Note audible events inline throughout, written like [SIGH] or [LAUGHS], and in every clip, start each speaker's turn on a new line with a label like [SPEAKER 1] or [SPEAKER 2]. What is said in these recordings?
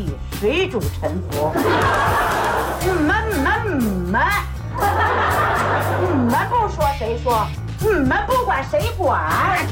[SPEAKER 1] 地，水煮沉浮。你们你们你们，你们不说谁说？你们不管谁管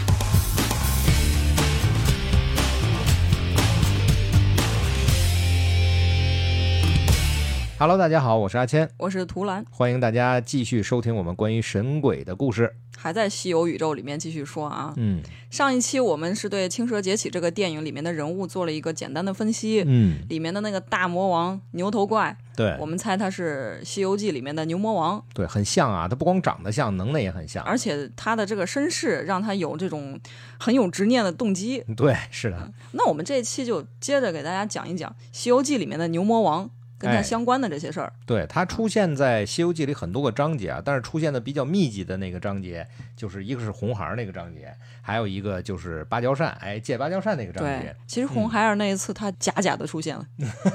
[SPEAKER 2] ？Hello，大家好，我是阿谦，
[SPEAKER 3] 我是图兰，
[SPEAKER 2] 欢迎大家继续收听我们关于神鬼的故事。
[SPEAKER 3] 还在西游宇宙里面继续说啊。
[SPEAKER 2] 嗯
[SPEAKER 3] 上一期我们是对《青蛇劫起》这个电影里面的人物做了一个简单的分析，
[SPEAKER 2] 嗯，
[SPEAKER 3] 里面的那个大魔王牛头怪，
[SPEAKER 2] 对
[SPEAKER 3] 我们猜他是《西游记》里面的牛魔王，
[SPEAKER 2] 对，很像啊，他不光长得像，能耐也很像。
[SPEAKER 3] 而且他的这个身世让他有这种很有执念的动机。
[SPEAKER 2] 对，是的，
[SPEAKER 3] 那我们这一期就接着给大家讲一讲《西游记》里面的牛魔王跟他
[SPEAKER 2] 哎
[SPEAKER 3] 相关的这些事儿。
[SPEAKER 2] 对，它出现在《西游记》里很多个章节啊，但是出现的比较密集的那个章节，就是一个是红孩儿那个章节，还有一个就是芭蕉扇，哎，借芭蕉扇那个章
[SPEAKER 3] 对
[SPEAKER 2] 节。，
[SPEAKER 3] 其实红孩儿那一次他假假的出现了，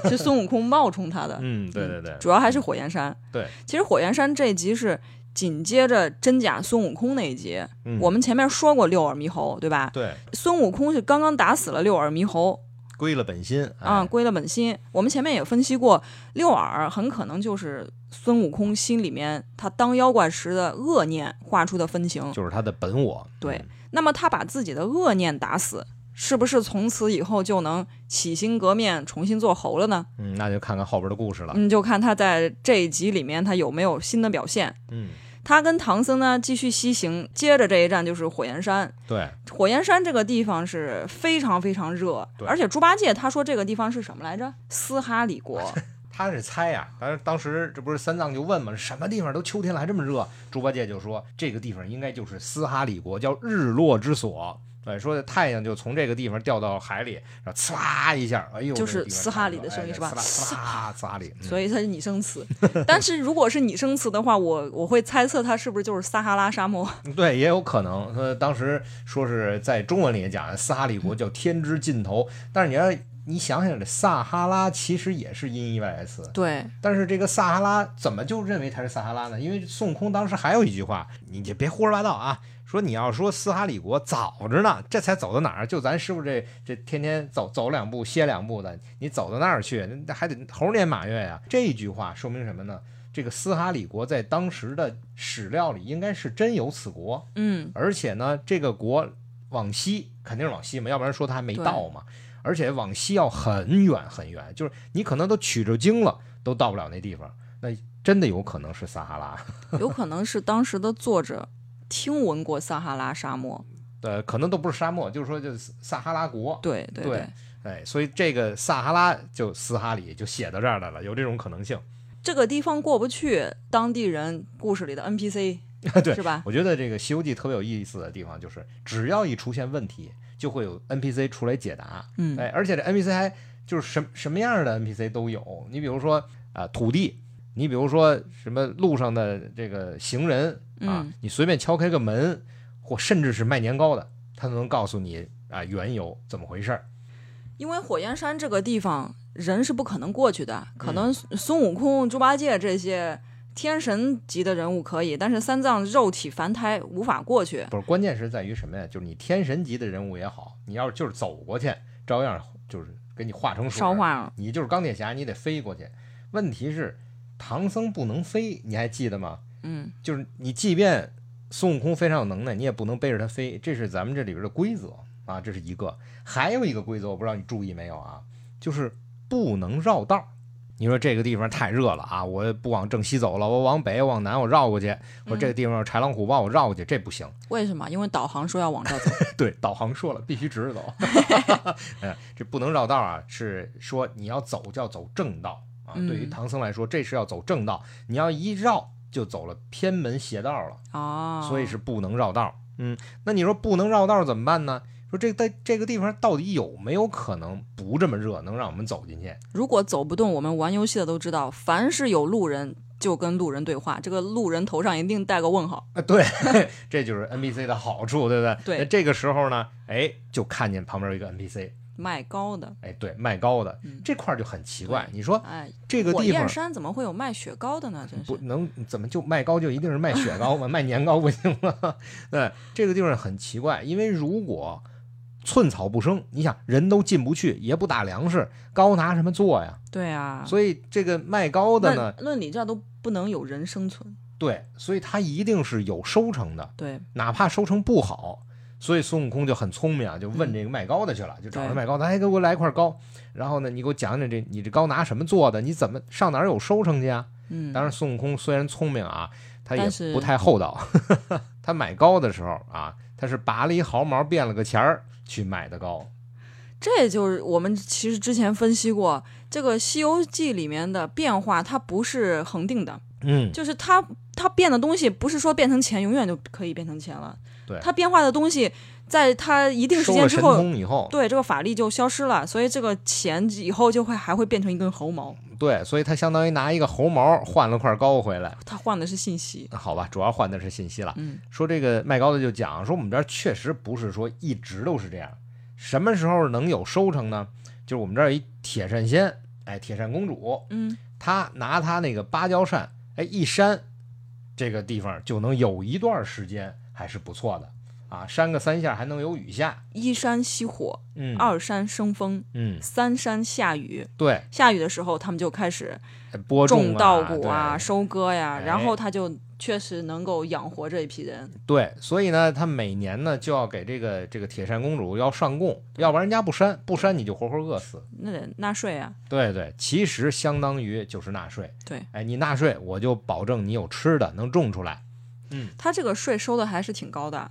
[SPEAKER 3] 是孙悟空冒充他的。
[SPEAKER 2] 嗯，对对对，[LAUGHS]
[SPEAKER 3] 主要还是火焰山。
[SPEAKER 2] 对，
[SPEAKER 3] 其实火焰山这一集是紧接着真假孙悟空那一集。
[SPEAKER 2] 嗯
[SPEAKER 3] 我们前面说过六耳猕猴，对吧？
[SPEAKER 2] 对，
[SPEAKER 3] 孙悟空是刚刚打死了六耳猕猴
[SPEAKER 2] 归了本心
[SPEAKER 3] 啊，
[SPEAKER 2] 哎
[SPEAKER 3] 归了本心。我们前面也分析过，六耳很可能就是孙悟空心里面他当妖怪时的恶念画出的分形。
[SPEAKER 2] 就是他的本我。
[SPEAKER 3] 对，那么他把自己的恶念打死。是不是从此以后就能洗心革面，重新做猴了呢？
[SPEAKER 2] 嗯，那就看看后边的故事了。
[SPEAKER 3] 嗯，就看他在这一集里面他有没有新的表现。
[SPEAKER 2] 嗯，
[SPEAKER 3] 他跟唐僧呢继续西行，接着这一站就是火焰山。
[SPEAKER 2] 对，
[SPEAKER 3] 火焰山这个地方是非常非常热，而且猪八戒他说这个地方是什么来着？斯哈里国。[LAUGHS]
[SPEAKER 2] 他是猜呀、当时当时这不是三藏就问嘛，什么地方都秋天了还这么热？猪八戒就说这个地方应该就是斯哈里国，叫日落之所。对，说太阳就从这个地方掉到海里，然后呲啦一下，哎呦，
[SPEAKER 3] 就是
[SPEAKER 2] 这个地方
[SPEAKER 3] 斯哈里的声音是吧
[SPEAKER 2] 哎呲啦呲啦斯哈里，嗯
[SPEAKER 3] 所以它是拟声词，[LAUGHS] 但是如果是拟声词的话，我我会猜测它是不是就是撒哈拉沙漠？[LAUGHS]
[SPEAKER 2] 对，也有可能。说当时说是在中文里也讲，撒哈里国叫天之尽头，但是你要你想想，这撒哈拉其实也是音译外来词，
[SPEAKER 3] 对，
[SPEAKER 2] 但是这个撒哈拉怎么就认为它是撒哈拉呢？因为孙悟空当时还有一句话，你就别胡说八道啊！说你要说斯哈里国早着呢，这才走到哪儿？就咱师傅这这天天走走两步歇两步的，你走到那儿去，那还得猴年马月呀！这句话说明什么呢？这个斯哈里国在当时的史料里应该是真有此国，
[SPEAKER 3] 嗯，
[SPEAKER 2] 而且呢，这个国往西肯定是往西嘛，要不然说它还没到嘛。而且往西要很远很远，就是你可能都取着经了，都到不了那地方。那真的有可能是撒哈拉，[LAUGHS]
[SPEAKER 3] 有可能是当时的作者听闻过撒哈拉沙漠。
[SPEAKER 2] 呃，可能都不是沙漠，就是说就是撒哈拉国。
[SPEAKER 3] 对对
[SPEAKER 2] 对哎，所以这个撒哈拉就斯哈里就写到这儿来了，有这种可能性。
[SPEAKER 3] 这个地方过不去，当地人故事里的 NPC [LAUGHS]
[SPEAKER 2] 对
[SPEAKER 3] 是吧？
[SPEAKER 2] 我觉得这个《西游记》特别有意思的地方就是，只要一出现问题，就会有 NPC 出来解答。
[SPEAKER 3] 嗯
[SPEAKER 2] 哎，而且这 NPC 还就是什什么样的 NPC 都有。你比如说啊、土地，你比如说什么路上的这个行人啊，
[SPEAKER 3] 嗯
[SPEAKER 2] 你随便敲开个门，或甚至是卖年糕的，他都能告诉你啊缘由怎么回事儿。
[SPEAKER 3] 因为火焰山这个地方人是不可能过去的，可能孙悟空、猪八戒这些天神级的人物可以，但是三藏肉体凡胎无法过去。
[SPEAKER 2] 不是，关键是在于什么呀？就是你天神级的人物也好，你要是就是走过去，照样就是给你化成水
[SPEAKER 3] 烧化了，
[SPEAKER 2] 你就是钢铁侠，你得飞过去。问题是唐僧不能飞，你还记得吗？
[SPEAKER 3] 嗯，
[SPEAKER 2] 就是你即便孙悟空非常有能耐，你也不能背着他飞，这是咱们这里边的规则啊，这是一个。还有一个规则，我不知道你注意没有啊，就是不能绕道儿。你说这个地方太热了啊，我不往正西走了，我往北往南我绕过去。我这个地方有豺狼虎豹，我绕过去，这不行。
[SPEAKER 3] 为什么？因为导航说要往这儿走。[LAUGHS]
[SPEAKER 2] 对，导航说了必须直着走 [LAUGHS] [LAUGHS] 哎，这不能绕道啊，是说你要走就要走正道啊。
[SPEAKER 3] 嗯
[SPEAKER 2] 对于唐僧来说，这是要走正道，你要一绕就走了偏门邪道了，
[SPEAKER 3] 哦，
[SPEAKER 2] 所以是不能绕道。嗯，那你说不能绕道怎么办呢？说这在这个地方到底有没有可能不这么热，能让我们走进去？
[SPEAKER 3] 如果走不动，我们玩游戏的都知道，凡是有路人就跟路人对话，这个路人头上一定带个问号。
[SPEAKER 2] 啊，对，[LAUGHS] 这就是 NPC 的好处，对不对？
[SPEAKER 3] 对
[SPEAKER 2] 那这个时候呢，哎，就看见旁边有一个 NPC，
[SPEAKER 3] 卖糕的，
[SPEAKER 2] 哎，对，卖糕的，
[SPEAKER 3] 嗯
[SPEAKER 2] 这块儿就很奇怪。你说
[SPEAKER 3] 哎，
[SPEAKER 2] 这个地方
[SPEAKER 3] 山怎么会有卖雪糕的呢？真是。
[SPEAKER 2] 不能怎么就卖糕就一定是卖雪糕吗？[LAUGHS] 卖年糕不行吗？[LAUGHS] 对，这个地方很奇怪，因为如果寸草不生。你想，人都进不去，也不打粮食，高拿什么做呀？
[SPEAKER 3] 对啊，
[SPEAKER 2] 所以这个卖高的呢
[SPEAKER 3] 论，论理这都不能有人生存。
[SPEAKER 2] 对，所以他一定是有收成的，
[SPEAKER 3] 对，
[SPEAKER 2] 哪怕收成不好。所以孙悟空就很聪明啊，就问这个卖高的去了，就找着
[SPEAKER 3] 对
[SPEAKER 2] 卖高的，哎，给我来一块高。然后呢，你给我讲讲这你这高拿什么做的？你怎么上哪儿有收成去啊？
[SPEAKER 3] 嗯，
[SPEAKER 2] 当然，孙悟空虽然聪明啊，他也不太厚道。[LAUGHS] 他买高的时候啊，他是拔了一毫毛变了个钱儿去买的高。
[SPEAKER 3] 这就是我们其实之前分析过，这个《西游记》里面的变化，它不是恒定的，
[SPEAKER 2] 嗯，
[SPEAKER 3] 就是它它变的东西不是说变成钱永远就可以变成钱了，
[SPEAKER 2] 对
[SPEAKER 3] 它变化的东西，在他一定时间之后，
[SPEAKER 2] 以后，
[SPEAKER 3] 对这个法力就消失了，所以这个钱以后就会还会变成一根猴毛，
[SPEAKER 2] 对，所以他相当于拿一个猴毛换了块糕回来。
[SPEAKER 3] 他换的是信息。
[SPEAKER 2] 好吧，主要换的是信息了。
[SPEAKER 3] 嗯，
[SPEAKER 2] 说这个卖糕的就讲说，我们这儿确实不是说一直都是这样，什么时候能有收成呢？就是我们这儿有一铁扇仙，哎，铁扇公主，
[SPEAKER 3] 嗯，
[SPEAKER 2] 她拿她那个芭蕉扇，哎，一扇，这个地方就能有一段时间还是不错的啊，扇个三下还能有雨下。
[SPEAKER 3] 一山熄火，
[SPEAKER 2] 嗯，
[SPEAKER 3] 二山生风，
[SPEAKER 2] 嗯，
[SPEAKER 3] 三山下雨。
[SPEAKER 2] 对，
[SPEAKER 3] 下雨的时候，他们就开始
[SPEAKER 2] 哎播种
[SPEAKER 3] 种稻谷啊、收割呀，
[SPEAKER 2] 哎
[SPEAKER 3] 然后他就确实能够养活这一批人。
[SPEAKER 2] 对，所以呢，他每年呢就要给这个这个铁扇公主要上供，要不然人家不扇，不扇你就活活饿死。
[SPEAKER 3] 那得纳税啊，
[SPEAKER 2] 对对，其实相当于就是纳税。
[SPEAKER 3] 对，
[SPEAKER 2] 哎，你纳税，我就保证你有吃的，能种出来。
[SPEAKER 3] 嗯他这个税收的还是挺高的。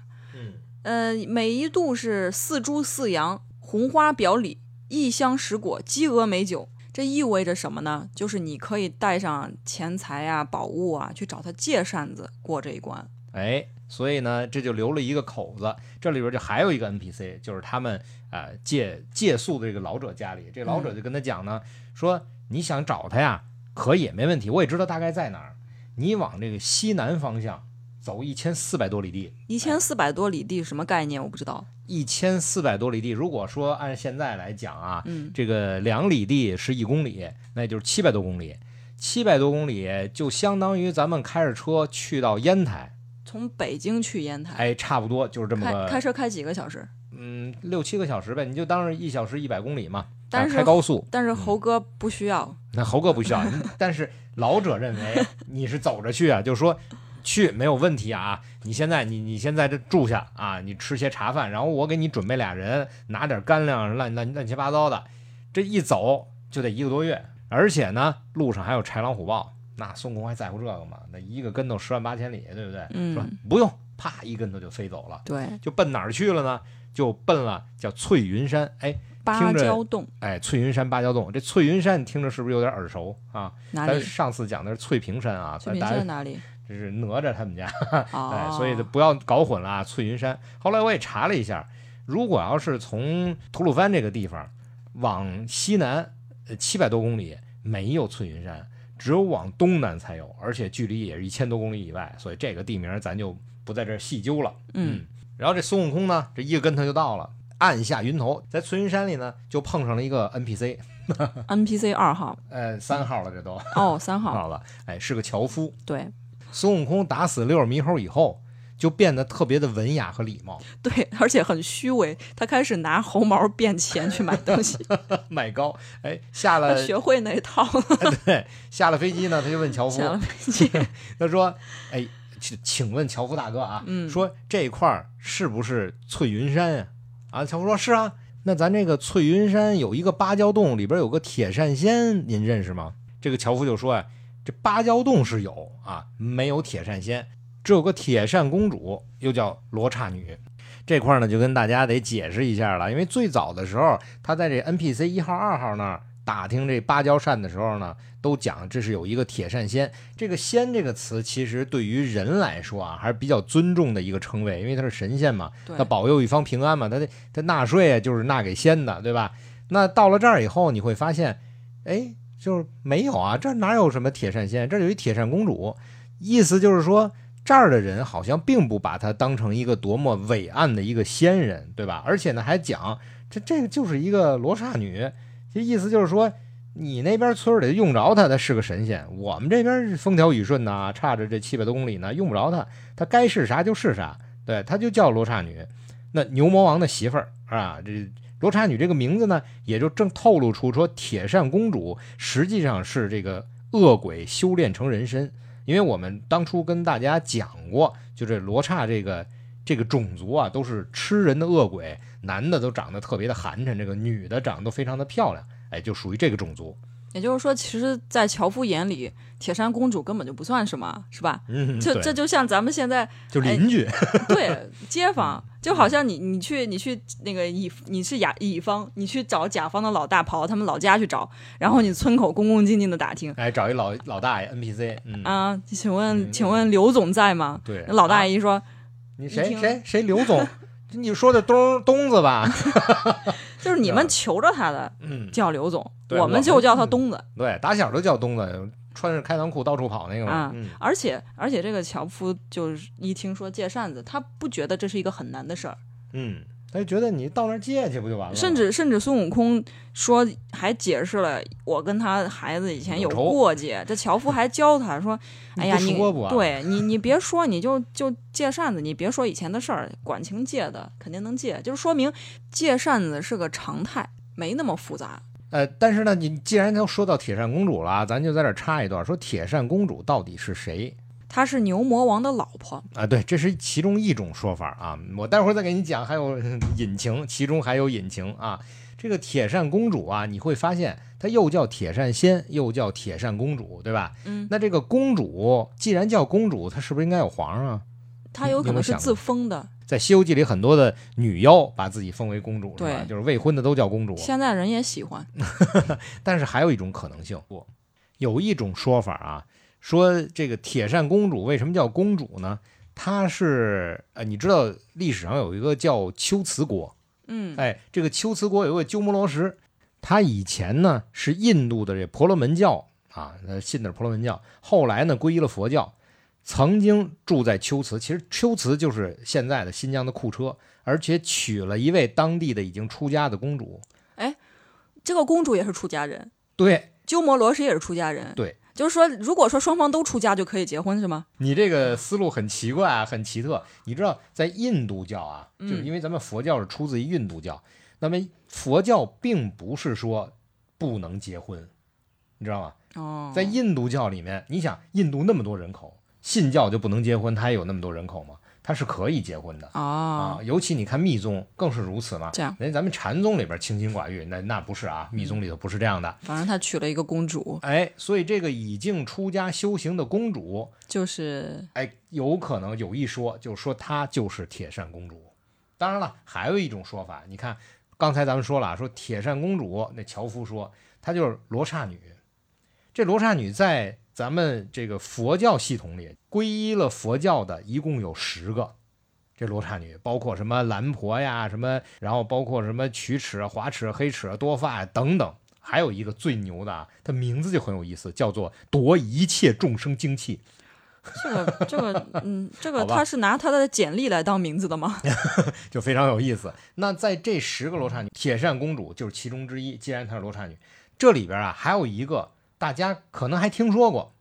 [SPEAKER 2] 嗯，
[SPEAKER 3] 呃，每一度是四猪四羊，红花表里，异香十果，鸡鹅美酒。这意味着什么呢？就是你可以带上钱财啊、宝物啊，去找他借扇子过这一关。
[SPEAKER 2] 哎，所以呢，这就留了一个口子。这里边就还有一个 NPC，就是他们啊、呃借借宿的这个老者家里，这老者就跟他讲呢，说你想找他呀，可以没问题，我也知道大概在哪儿。你往这个西南方向走一千四百多里地，
[SPEAKER 3] 一千四百多里地什么概念？我不知道。
[SPEAKER 2] 一千四百多里地，如果说按现在来讲啊，
[SPEAKER 3] 嗯，
[SPEAKER 2] 这个两里地是一公里，那也就是七百多公里。七百多公里就相当于咱们开着车去到烟台，
[SPEAKER 3] 从北京去烟台，
[SPEAKER 2] 哎，差不多就是这么
[SPEAKER 3] 开
[SPEAKER 2] 个，
[SPEAKER 3] 开车开几个小时？
[SPEAKER 2] 嗯，六七个小时呗，你就当是一小时一百公里嘛。
[SPEAKER 3] 但是
[SPEAKER 2] 啊开高速，
[SPEAKER 3] 但是猴哥不需要。
[SPEAKER 2] 那猴哥不需要，但是老者认为 [LAUGHS] 你是走着去啊，就是说去没有问题啊。你现在你你现在这住下啊，你吃些茶饭，然后我给你准备俩人，拿点干粮，乱乱乱七八糟的，这一走就得一个多月，而且呢，路上还有豺狼虎豹，那孙悟空还在乎这个吗？那一个跟头十万八千里，对不对？
[SPEAKER 3] 嗯
[SPEAKER 2] 说不用，啪一跟头就飞走了，
[SPEAKER 3] 对，
[SPEAKER 2] 就奔哪儿去了呢？就奔了叫翠云山，哎
[SPEAKER 3] 芭蕉洞
[SPEAKER 2] 哎，翠云山芭蕉洞，这翠云山你听着是不是有点耳熟啊？咱？上次讲的是翠屏山啊，
[SPEAKER 3] 翠屏山哪里？
[SPEAKER 2] 这是哪吒他们家，[LAUGHS] 哎，
[SPEAKER 3] 哦，
[SPEAKER 2] 所以就不要搞混了啊。翠云山，后来我也查了一下，如果要是从吐鲁番这个地方往西南呃七百多公里，没有翠云山，只有往东南才有，而且距离也是一千多公里以外，所以这个地名咱就不在这儿细究了。
[SPEAKER 3] 嗯，
[SPEAKER 2] 然后这孙悟空呢，这一个跟头就到了。按下云头，在翠云山里呢，就碰上了一个
[SPEAKER 3] NPC，NPC 二号
[SPEAKER 2] 呃，三号了，这都
[SPEAKER 3] 哦，三号
[SPEAKER 2] 好了，哎，是个樵夫。
[SPEAKER 3] 对
[SPEAKER 2] 孙悟空打死六耳猕猴以后，就变得特别的文雅和礼貌，[LAUGHS]
[SPEAKER 3] 对，而且很虚伪，他开始拿猴毛变钱去买东西，[LAUGHS]
[SPEAKER 2] 买糕。哎，下
[SPEAKER 3] 他
[SPEAKER 2] 了
[SPEAKER 3] 学会那一套了。[LAUGHS]
[SPEAKER 2] 对，下了飞机呢，他就问樵夫
[SPEAKER 3] 下，了飞机，
[SPEAKER 2] 他说：“哎，请请问樵夫大哥啊，
[SPEAKER 3] 嗯
[SPEAKER 2] 说这块儿是不是翠云山呀、啊？”樵夫说：“是啊。”那咱这个翠云山有一个芭蕉洞，里边有个铁扇仙，您认识吗？这个樵夫就说：“啊，这芭蕉洞是有啊，没有铁扇仙，只有个铁扇公主，又叫罗刹女。”这块儿呢，就跟大家得解释一下了，因为最早的时候，他在这 NPC 一号、二号那儿打听这芭蕉扇的时候呢，都讲这是有一个铁扇仙。这个“仙”这个词，其实对于人来说啊，还是比较尊重的一个称谓，因为他是神仙嘛，
[SPEAKER 3] 对
[SPEAKER 2] 他保佑一方平安嘛，他得他纳税啊，就是纳给仙的，对吧？那到了这儿以后，你会发现，哎，就是没有啊，这哪有什么铁扇仙？这有一铁扇公主，意思就是说。这儿的人好像并不把她当成一个多么伟岸的一个仙人，对吧？而且呢，还讲这这个就是一个罗刹女，这意思就是说，你那边村里用着她，她是个神仙；我们这边风调雨顺呐，差着这七百多公里呢，用不着她，她该是啥就是啥。对，她就叫罗刹女。那牛魔王的媳妇儿啊。这罗刹女这个名字呢，也就正透露出说铁扇公主实际上是这个恶鬼修炼成人身。因为我们当初跟大家讲过，就这罗刹这个这个种族啊，都是吃人的恶鬼，男的都长得特别的寒碜，这个女的长得都非常的漂亮，哎，就属于这个种族。
[SPEAKER 3] 也就是说，其实，在樵夫眼里，铁扇公主根本就不算什么，是吧？
[SPEAKER 2] 嗯，对
[SPEAKER 3] 这这就像咱们现在
[SPEAKER 2] 就邻居，
[SPEAKER 3] 对街坊，[LAUGHS] 就好像你你去你去那个乙你是甲乙方，你去找甲方的老大跑到他们老家去找，然后你村口恭恭敬敬的打听。
[SPEAKER 2] 哎，找一老老大爷 NPC，嗯，
[SPEAKER 3] 啊，请问
[SPEAKER 2] 嗯。
[SPEAKER 3] 请问刘总在吗？
[SPEAKER 2] 对，
[SPEAKER 3] 老大
[SPEAKER 2] 啊
[SPEAKER 3] 爷一说，
[SPEAKER 2] 你谁谁谁刘总，你说的东东子吧？[LAUGHS]
[SPEAKER 3] 就是你们求着他的
[SPEAKER 2] 嗯，
[SPEAKER 3] 叫刘总，我们就叫他东子。
[SPEAKER 2] 对，打小都叫东子，穿着开裆裤到处跑那个嘛
[SPEAKER 3] 啊。
[SPEAKER 2] 嗯，
[SPEAKER 3] 而且而且这个樵夫就是一听说借扇子，他不觉得这是一个很难的事儿，
[SPEAKER 2] 嗯，他就觉得你到那儿借去不就完了吗？
[SPEAKER 3] 甚至甚至孙悟空说还解释了，我跟他孩子以前有过节，这樵夫还教他说，[LAUGHS]
[SPEAKER 2] 你
[SPEAKER 3] 哎呀，你
[SPEAKER 2] 不说不完
[SPEAKER 3] 对你你别说，你就就借扇子，你别说以前的事儿，管情借的肯定能借，就是说明借扇子是个常态，没那么复杂。
[SPEAKER 2] 呃，但是呢，你既然都说到铁扇公主了啊，咱就在这儿插一段，说铁扇公主到底是谁
[SPEAKER 3] 她是牛魔王的老婆，
[SPEAKER 2] 啊？对，这是其中一种说法啊。我待会儿再给你讲，还有隐情，[LAUGHS] 其中还有隐情啊。这个铁扇公主啊，你会发现她又叫铁扇仙，又叫铁扇公主，对吧？
[SPEAKER 3] 嗯，
[SPEAKER 2] 那这个公主既然叫公主，她是不是应该有皇上啊？
[SPEAKER 3] 她有可能是自封的，
[SPEAKER 2] 在《西游记》里，很多的女妖把自己封为公主，是吧？
[SPEAKER 3] 对
[SPEAKER 2] 就是未婚的都叫公主。
[SPEAKER 3] 现在人也喜欢。[LAUGHS]
[SPEAKER 2] 但是还有一种可能性，不，有一种说法啊，说这个铁扇公主为什么叫公主呢？她是呃，你知道历史上有一个叫龟兹国，
[SPEAKER 3] 嗯，
[SPEAKER 2] 哎，这个龟兹国有个鸠摩罗什，他以前呢是印度的这婆罗门教啊，他信的是婆罗门教，后来呢皈依了佛教，曾经住在秋瓷，其实秋瓷就是现在的新疆的库车，而且娶了一位当地的已经出家的公主。
[SPEAKER 3] 哎这个公主也是出家人，
[SPEAKER 2] 对
[SPEAKER 3] 鸠摩罗什也是出家人。
[SPEAKER 2] 对，
[SPEAKER 3] 就是说，如果说双方都出家就可以结婚，是吗？
[SPEAKER 2] 你这个思路很奇怪啊，很奇特。你知道，在印度教啊，
[SPEAKER 3] 嗯
[SPEAKER 2] 就是因为咱们佛教是出自于印度教，那么佛教并不是说不能结婚，你知道吗？
[SPEAKER 3] 哦，
[SPEAKER 2] 在印度教里面，你想印度那么多人口，信教就不能结婚，他也有那么多人口吗？他是可以结婚的
[SPEAKER 3] 哦
[SPEAKER 2] 啊，，尤其你看密宗更是如此嘛。
[SPEAKER 3] 这样，
[SPEAKER 2] 人家咱们禅宗里边清心寡欲，那那不是啊，密宗里头不是这样的。
[SPEAKER 3] 反正他娶了一个公主，
[SPEAKER 2] 哎，所以这个已经出家修行的公主，
[SPEAKER 3] 就是
[SPEAKER 2] 哎，有可能有一说，就是说她就是铁扇公主。当然了，还有一种说法，你看刚才咱们说了啊，说铁扇公主，那樵夫说她就是罗刹女。这罗刹女在咱们这个佛教系统里，皈依了佛教的一共有十个。这罗刹女包括什么蓝婆呀，什么，然后包括什么曲齿、华齿、黑齿、多发呀等等。还有一个最牛的啊，它名字就很有意思，叫做夺一切众生精气。
[SPEAKER 3] 这个这个 [LAUGHS] 嗯，这个
[SPEAKER 2] 好吧
[SPEAKER 3] 他是拿他的简历来当名字的吗？[LAUGHS]
[SPEAKER 2] 就非常有意思。那在这十个罗刹女，铁扇公主就是其中之一。既然她是罗刹女，这里边啊还有一个大家可能还听说过，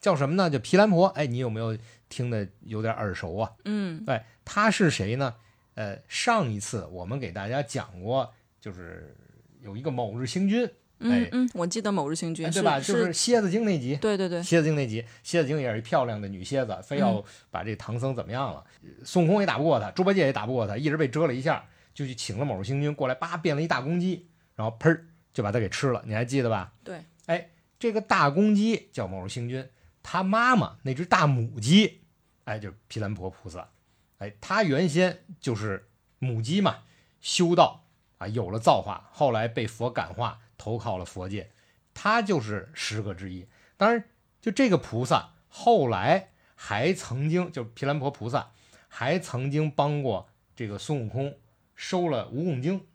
[SPEAKER 2] 叫什么呢？叫皮兰婆。哎，你有没有听的有点耳熟啊？
[SPEAKER 3] 嗯，
[SPEAKER 2] 哎，他是谁呢？呃，上一次我们给大家讲过，就是有一个某日星君，哎
[SPEAKER 3] 嗯嗯，我记得某日星君
[SPEAKER 2] 哎对吧？就是蝎子精那集。
[SPEAKER 3] 对对对，
[SPEAKER 2] 蝎子精那集，蝎子精也是一漂亮的女蝎子，非要把这唐僧怎么样了？孙悟空也打不过他，猪八戒也打不过他，一直被蛰了一下，就去请了某日星君过来，叭变了一大公鸡，然后砰儿就把他给吃了，你还记得吧？
[SPEAKER 3] 对，
[SPEAKER 2] 哎，这个大公鸡叫某日星君，他妈妈那只大母鸡，哎，就是毗蓝婆菩萨，哎，他原先就是母鸡嘛，修道啊，有了造化，后来被佛感化，投靠了佛界，他就是十个之一。当然，就这个菩萨后来还曾经，就毗蓝婆菩萨还曾经帮过这个孙悟空收了蜈蚣精，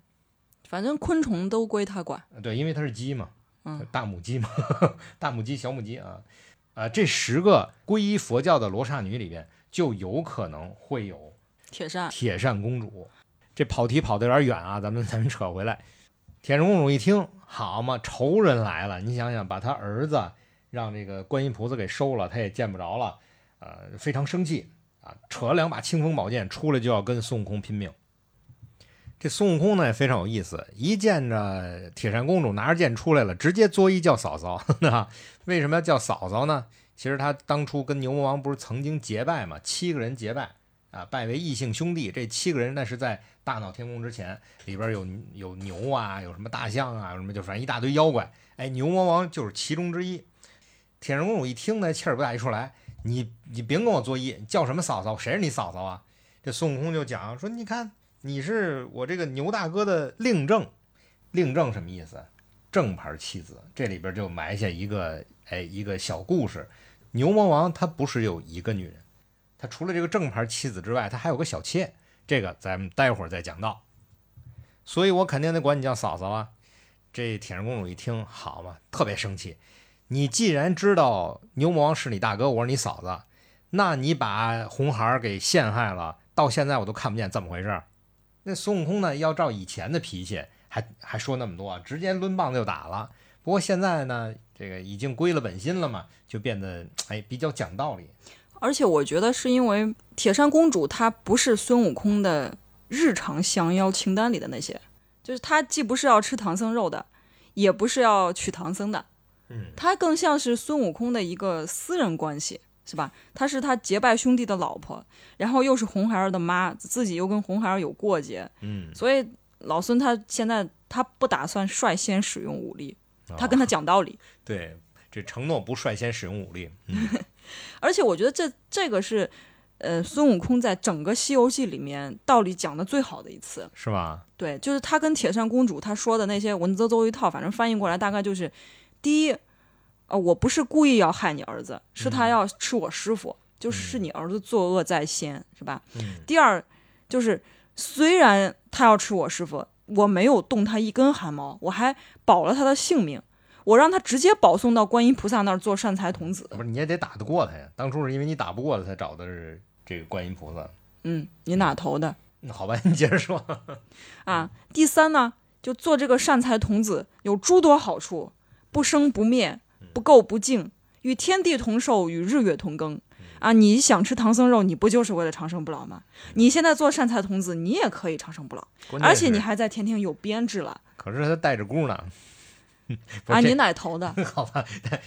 [SPEAKER 3] 反正昆虫都归他管。
[SPEAKER 2] 对，因为他是鸡嘛，
[SPEAKER 3] 嗯
[SPEAKER 2] 大母鸡嘛，[LAUGHS] 大母鸡、小母鸡啊，啊，这十个皈依佛教的罗刹女里边，就有可能会有
[SPEAKER 3] 铁扇，
[SPEAKER 2] 铁扇公主。这跑题跑得有点远啊，咱们 [LAUGHS] 咱们扯回来。铁扇公主一听，好嘛，仇人来了！你想想，把他儿子让这个观音菩萨给收了，他也见不着了，呃，非常生气啊，扯了两把清风宝剑出来就要跟孙悟空拼命。这孙悟空呢也非常有意思，一见着铁扇公主拿着剑出来了，直接作揖叫嫂嫂。[LAUGHS] 那为什么要叫嫂嫂呢？其实他当初跟牛魔王不是曾经结拜嘛，七个人结拜啊，拜为异姓兄弟。这七个人那是在大闹天宫之前，里边有有牛啊，有什么大象啊，有什么就反正一大堆妖怪。哎，牛魔王就是其中之一。铁扇公主一听呢，气儿不打一处来，你你别跟我作揖，叫什么嫂嫂？谁是你嫂嫂啊？这孙悟空就讲说，你看你是我这个牛大哥的令正，令正什么意思？正牌妻子。这里边就埋下一个哎一个小故事。牛魔王他不是有一个女人，他除了这个正牌妻子之外，他还有个小妾，这个咱们待会儿再讲到。所以我肯定得管你叫嫂嫂啊。这铁扇公主一听，好嘛，特别生气。你既然知道牛魔王是你大哥，我是你嫂子，那你把红孩儿给陷害了，到现在我都看不见怎么回事。那孙悟空呢，要照以前的脾气，还还说那么多，直接抡棒子就打了。不过现在呢。这个已经归了本心了嘛，就变得哎比较讲道理。
[SPEAKER 3] 而且我觉得是因为铁扇公主她不是孙悟空的日常降妖清单里的那些，就是她既不是要吃唐僧肉的，也不是要娶唐僧的，
[SPEAKER 2] 嗯，
[SPEAKER 3] 她更像是孙悟空的一个私人关系，是吧？她是他结拜兄弟的老婆，然后又是红孩儿的妈，自己又跟红孩儿有过节，
[SPEAKER 2] 嗯，
[SPEAKER 3] 所以老孙他现在他不打算率先使用武力。他跟他讲道理，[LAUGHS]
[SPEAKER 2] 对，这承诺不率先使用武力。嗯，[LAUGHS]
[SPEAKER 3] 而且我觉得这这个是，呃，孙悟空在整个《西游记》里面道理讲的最好的一次，
[SPEAKER 2] 是吧？
[SPEAKER 3] 对，就是他跟铁扇公主他说的那些文绉绉一套，反正翻译过来大概就是：第一，呃，我不是故意要害你儿子，是他要吃我师傅，就是你儿子作恶在先，是吧？
[SPEAKER 2] 嗯。
[SPEAKER 3] 第二，就是虽然他要吃我师傅。我没有动他一根汗毛，我还保了他的性命，我让他直接保送到观音菩萨那儿做善财童子。
[SPEAKER 2] 不是，你也得打得过他呀。当初是因为你打不过他，才找的是这个观音菩萨。
[SPEAKER 3] 嗯，你哪头的？
[SPEAKER 2] 那好吧，你接着说。[LAUGHS]
[SPEAKER 3] 啊，第三呢，就做这个善财童子有诸多好处：不生不灭，不垢不净，与天地同寿，与日月同庚。啊，你想吃唐僧肉，你不就是为了长生不老吗？你现在做善财童子，你也可以长生不老，而且你还在天庭有编制了。
[SPEAKER 2] 可是他带着箍呢。[LAUGHS]
[SPEAKER 3] 啊，[LAUGHS] 你奶头的？[LAUGHS]
[SPEAKER 2] 好吧，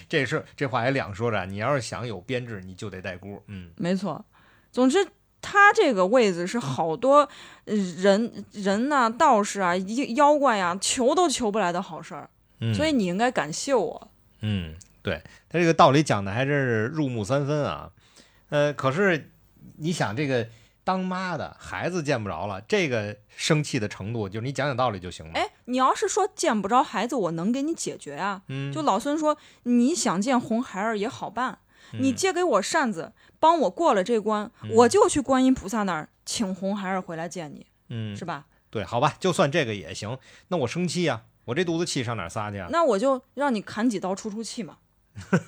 [SPEAKER 2] 这事这话也两说着。你要是想有编制，你就得带箍。嗯，
[SPEAKER 3] 没错。总之，他这个位子是好多人人呐、道士啊、妖怪呀，求都求不来的好事儿。
[SPEAKER 2] 嗯，
[SPEAKER 3] 所以你应该感谢我。
[SPEAKER 2] 嗯，对他这个道理讲的还真是入木三分啊。呃，可是你想，这个当妈的孩子见不着了，这个生气的程度，就是你讲讲道理就行了。
[SPEAKER 3] 哎，你要是说见不着孩子，我能给你解决啊。
[SPEAKER 2] 嗯，
[SPEAKER 3] 就老孙说，你想见红孩儿也好办，你借给我扇子，帮我过了这关，我就去观音菩萨那儿请红孩儿回来见你。
[SPEAKER 2] 嗯，
[SPEAKER 3] 是吧？
[SPEAKER 2] 对，好吧，就算这个也行。那我生气呀，我这肚子气上哪撒去啊？
[SPEAKER 3] 那我就让你砍几刀出出气嘛。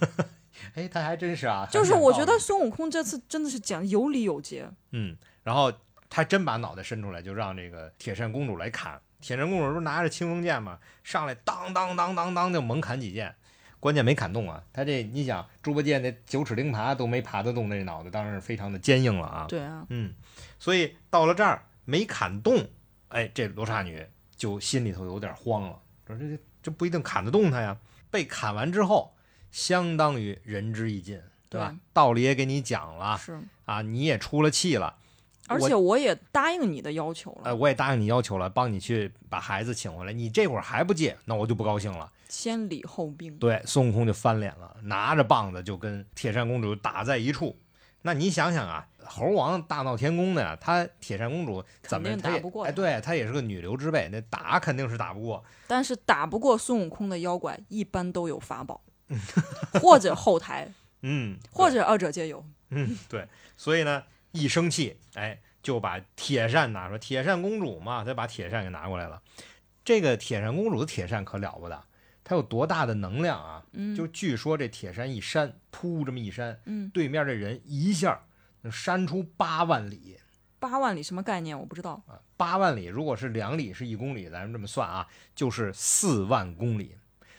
[SPEAKER 3] [LAUGHS]
[SPEAKER 2] 哎，他还真是啊！
[SPEAKER 3] 就是我觉得孙悟空这次真的是讲有理有节。
[SPEAKER 2] 嗯，然后他真把脑袋伸出来，就让这个铁扇公主来砍。铁扇公主不是拿着青龙剑嘛，上来当当当当当就猛砍几剑，关键没砍动啊。他这你想，猪八戒那九齿钉耙都没耙得动那脑袋，当然是非常的坚硬了啊。
[SPEAKER 3] 对啊，
[SPEAKER 2] 嗯，所以到了这儿没砍动，哎，这罗刹女就心里头有点慌了，说这这这不一定砍得动他呀。被砍完之后。相当于仁至义尽，对吧？道理也给你讲了，
[SPEAKER 3] 是
[SPEAKER 2] 啊，你也出了气了，
[SPEAKER 3] 而且我也答应你的要求了。
[SPEAKER 2] 哎，我也答应你要求了，帮你去把孩子请回来。你这会儿还不借，那我就不高兴了。
[SPEAKER 3] 先礼后兵，
[SPEAKER 2] 对，孙悟空就翻脸了，拿着棒子就跟铁扇公主打在一处。那你想想啊，猴王大闹天宫的呀，他铁扇公主怎么
[SPEAKER 3] 打不过？
[SPEAKER 2] 哎，对他也是个女流之辈，那打肯定是打不过。
[SPEAKER 3] 但是打不过孙悟空的妖怪，一般都有法宝。[LAUGHS] 或者后台，[LAUGHS]
[SPEAKER 2] 嗯，
[SPEAKER 3] 或者二者皆有，[LAUGHS]
[SPEAKER 2] 嗯，对，所以呢，一生气，哎，就把铁扇拿出来，铁扇公主嘛，他把铁扇给拿过来了。这个铁扇公主的铁扇可了不得，它有多大的能量啊？
[SPEAKER 3] 嗯，
[SPEAKER 2] 就据说这铁扇一扇，噗，这么一扇，
[SPEAKER 3] 嗯，
[SPEAKER 2] 对面这人一下能扇出八万里。
[SPEAKER 3] 八万里什么概念？我不知道
[SPEAKER 2] 啊。八万里，如果是两里是一公里，咱们这么算啊，就是四万公里。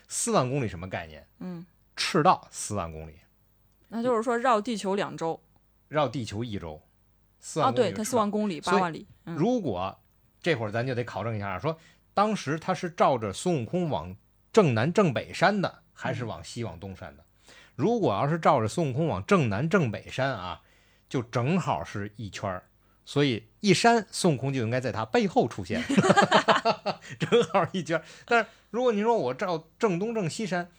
[SPEAKER 2] 四万公里什么概念？
[SPEAKER 3] 嗯，
[SPEAKER 2] 赤道四万公里，
[SPEAKER 3] 那就是说绕地球两周，
[SPEAKER 2] 绕地球一周，四万
[SPEAKER 3] 公里。哦，对，它四万公里，八万里。
[SPEAKER 2] 如果这会儿咱就得考证一下，说当时他是照着孙悟空往正南正北山的，还是往西往东山的？如果要是照着孙悟空往正南正北山啊，就正好是一圈儿。所以一山，孙悟空就应该在他背后出现，[LAUGHS] 正好一圈儿。但是如果你说我照正东正西山，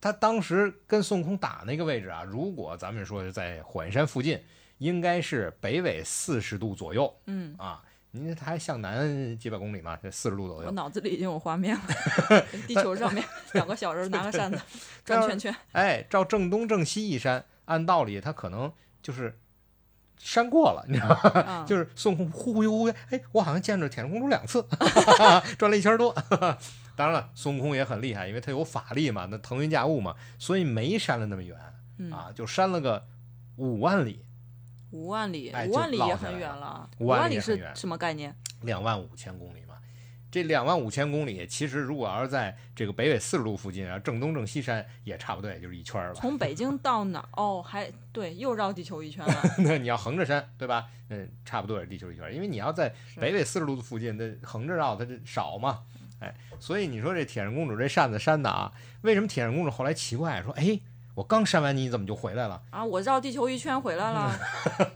[SPEAKER 2] 他当时跟孙悟空打那个位置啊，如果咱们说是在火焰山附近，应该是北纬四十度左右
[SPEAKER 3] 嗯，
[SPEAKER 2] 啊。您它还向南几百公里嘛，这四十度左
[SPEAKER 3] 我
[SPEAKER 2] 右。
[SPEAKER 3] 脑子里已经有画面了，[LAUGHS] 地球上面两个小人拿个扇子转圈圈。
[SPEAKER 2] 哎，照正东正西一山，按道理他可能就是山过了，你知道吗？
[SPEAKER 3] 啊，[LAUGHS]
[SPEAKER 2] 就是孙悟空忽忽悠忽悠，哎，我好像见着铁扇公主两次，[LAUGHS] 转了一圈多。[LAUGHS] 当然了，孙悟空也很厉害，因为他有法力嘛，那腾云驾雾嘛，所以没扇了那么远
[SPEAKER 3] 嗯
[SPEAKER 2] 啊，就扇了个五万里，
[SPEAKER 3] 五万里，
[SPEAKER 2] 哎
[SPEAKER 3] 五万里也很远了。
[SPEAKER 2] 五万里
[SPEAKER 3] 是什么概念？
[SPEAKER 2] 两万五千公里嘛。这两万五千公里，其实如果要是在这个北纬四十度附近啊，正东正西山也差不多，也就是一圈儿了。
[SPEAKER 3] 从北京到哪儿？哦，还对，又绕地球一圈了。[LAUGHS]
[SPEAKER 2] 那你要横着山，对吧？嗯，差不多也是地球一圈儿，因为你要在北纬四十度的附近，那横着绕它就少嘛，哎，所以你说这铁扇公主这扇子扇的啊，为什么铁扇公主后来奇怪说，哎，我刚删完你，你怎么就回来了？
[SPEAKER 3] 啊，我绕地球一圈回来了，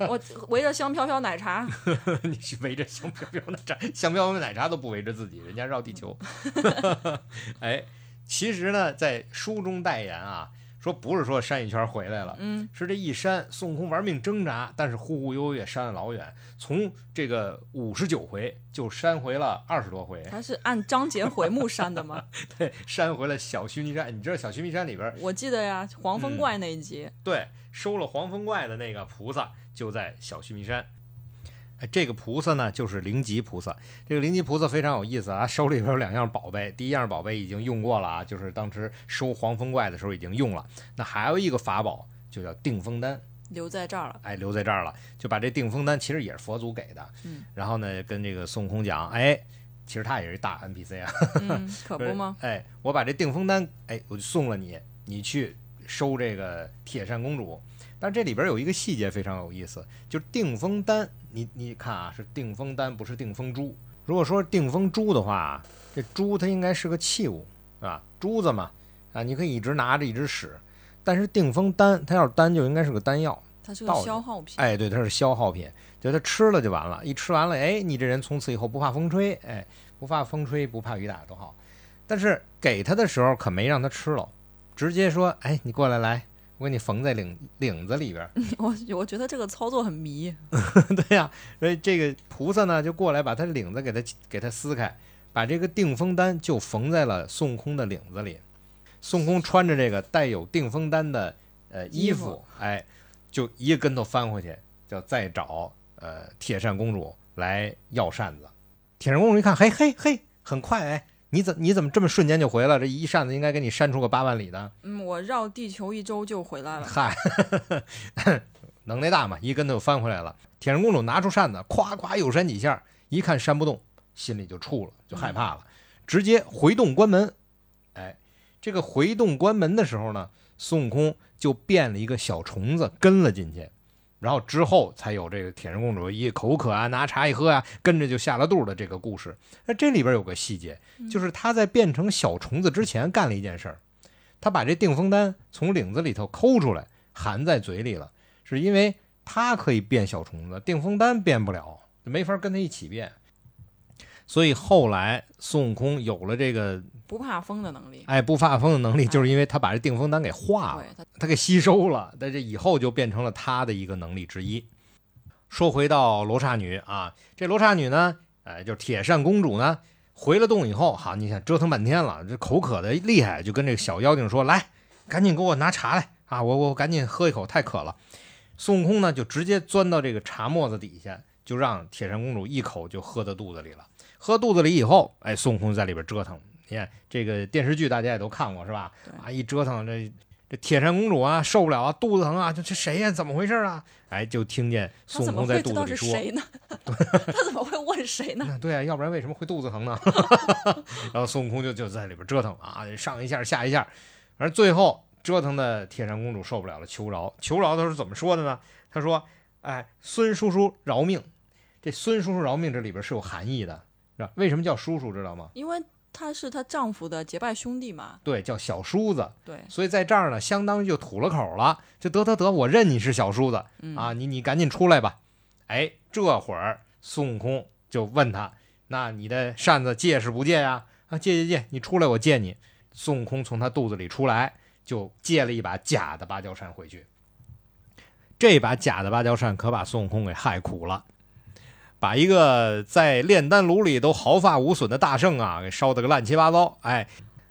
[SPEAKER 3] 我围着香飘飘奶茶。[LAUGHS]
[SPEAKER 2] 你是围着香飘飘奶茶，香飘飘奶茶都不围着自己，人家绕地球。[LAUGHS] [LAUGHS] 哎，其实呢，在书中代言啊，说不是说扇一圈回来了，
[SPEAKER 3] 嗯，
[SPEAKER 2] 是这一扇，孙悟空玩命挣扎，但是忽忽悠悠也扇了老远，从这个五十九回就扇回了二十多回，
[SPEAKER 3] 他是按章节回目删的吗？[LAUGHS]
[SPEAKER 2] 对，扇回了小须弥山。你知道小须弥山里边，
[SPEAKER 3] 我记得呀，黄风怪那一集。
[SPEAKER 2] 对，收了黄风怪的那个菩萨就在小须弥山。哎，这个菩萨呢，就是灵吉菩萨。这个灵吉菩萨非常有意思啊，手里边有两样宝贝。第一样宝贝已经用过了啊，就是当时收黄风怪的时候已经用了。那还有一个法宝，就叫定风丹。
[SPEAKER 3] 留在这儿了，
[SPEAKER 2] 哎，留在这儿了，就把这定风丹其实也是佛祖给的。
[SPEAKER 3] 嗯，
[SPEAKER 2] 然后呢，跟这个孙悟空讲，哎，其实他也是大 NPC 啊，
[SPEAKER 3] 嗯，[LAUGHS] 可不吗？
[SPEAKER 2] 哎，我把这定风丹，哎，我就送了你，你去收这个铁扇公主。但这里边有一个细节非常有意思，就是定风丹，你你看啊，是定风丹，不是定风珠。如果说定风珠的话，这珠它应该是个器物，是吧？珠子嘛，啊，你可以一直拿着一直使。但是定风丹，它要是丹就应该是个丹药，
[SPEAKER 3] 它是个消耗品。
[SPEAKER 2] 哎，对，它是消耗品，就它吃了就完了，一吃完了，哎，你这人从此以后不怕风吹，哎，不怕风吹，不怕雨打多好。但是给他的时候可没让他吃了，直接说，哎，你过来来，我给你缝在领领子里边儿。[LAUGHS]
[SPEAKER 3] 我我觉得这个操作很迷。[LAUGHS]
[SPEAKER 2] 对呀、所以这个菩萨呢就过来把他领子给他给他撕开，把这个定风丹就缝在了孙悟空的领子里。孙悟空穿着这个带有定风丹的呃衣服
[SPEAKER 3] 衣服，
[SPEAKER 2] 哎，就一个跟头翻回去，就再找呃铁扇公主来要扇子。铁扇公主一看，嘿嘿嘿，很快哎，你怎你怎么这么瞬间就回来了？这一扇子应该给你扇出个八万里的。
[SPEAKER 3] 嗯，我绕地球一周就回来了。
[SPEAKER 2] 嗨，能耐大嘛，一跟头就翻回来了。铁扇公主拿出扇子，咵咵又扇几下，一看扇不动，心里就怵了，就害怕了，直接回洞关门。哎，这个回洞关门的时候呢，孙悟空就变了一个小虫子跟了进去，然后之后才有这个铁扇公主一口渴啊，拿茶一喝啊，跟着就下了肚的这个故事。那这里边有个细节，就是他在变成小虫子之前干了一件事儿，他把这定风丹从领子里头抠出来，含在嘴里了，是因为他可以变小虫子，定风丹变不了，没法跟他一起变。所以后来孙悟空有了这个
[SPEAKER 3] 不怕风的能力。
[SPEAKER 2] 哎不怕风的能力，就是因为他把这定风丹给化了他给吸收了，在这以后就变成了他的一个能力之一。说回到罗刹女啊，这罗刹女呢，哎，就是铁扇公主呢，回了洞以后，好，你想折腾半天了，这口渴的厉害，就跟这个小妖精说：“来，赶紧给我拿茶来啊，我我赶紧喝一口，太渴了。”孙悟空呢，就直接钻到这个茶沫子底下，就让铁扇公主一口就喝到肚子里了。喝肚子里以后，哎，孙悟空在里边折腾。你看这个电视剧大家也都看过是吧？啊，一折腾这这铁扇公主啊受不了啊，肚子疼啊，这这谁呀、怎么回事啊？哎，就听见孙悟空在肚子里说
[SPEAKER 3] 是谁呢？[LAUGHS] [LAUGHS] 他怎么会问谁呢？
[SPEAKER 2] 对啊，要不然为什么会肚子疼呢？[LAUGHS] 然后孙悟空就就在里边折腾啊，上一下下一下，而最后折腾的铁扇公主受不了了，求饶。求饶的时候怎么说的呢？他说：“哎，孙叔叔饶命！这孙叔叔饶命，这里边是有含义的。是吧？为什么叫叔叔知道吗？
[SPEAKER 3] 因为他是她丈夫的结拜兄弟嘛。
[SPEAKER 2] 对，叫小叔子。
[SPEAKER 3] 对，
[SPEAKER 2] 所以在这儿呢，相当于就吐了口了，就得得得，我认你是小叔子
[SPEAKER 3] 嗯
[SPEAKER 2] 啊，你你赶紧出来吧。哎，这会儿孙悟空就问他，那你的扇子借是不借呀？啊，借借借，你出来我借你。孙悟空从他肚子里出来，就借了一把假的芭蕉扇回去。这把假的芭蕉扇可把孙悟空给害苦了，把一个在炼丹炉里都毫发无损的大圣啊，给烧得个乱七八糟。哎，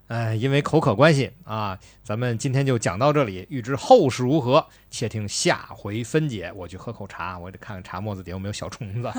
[SPEAKER 2] 哎，因为口渴关系啊，咱们今天就讲到这里。欲知后事如何，且听下回分解。我去喝口茶，我得看看茶沫子底有没有小虫子。[LAUGHS]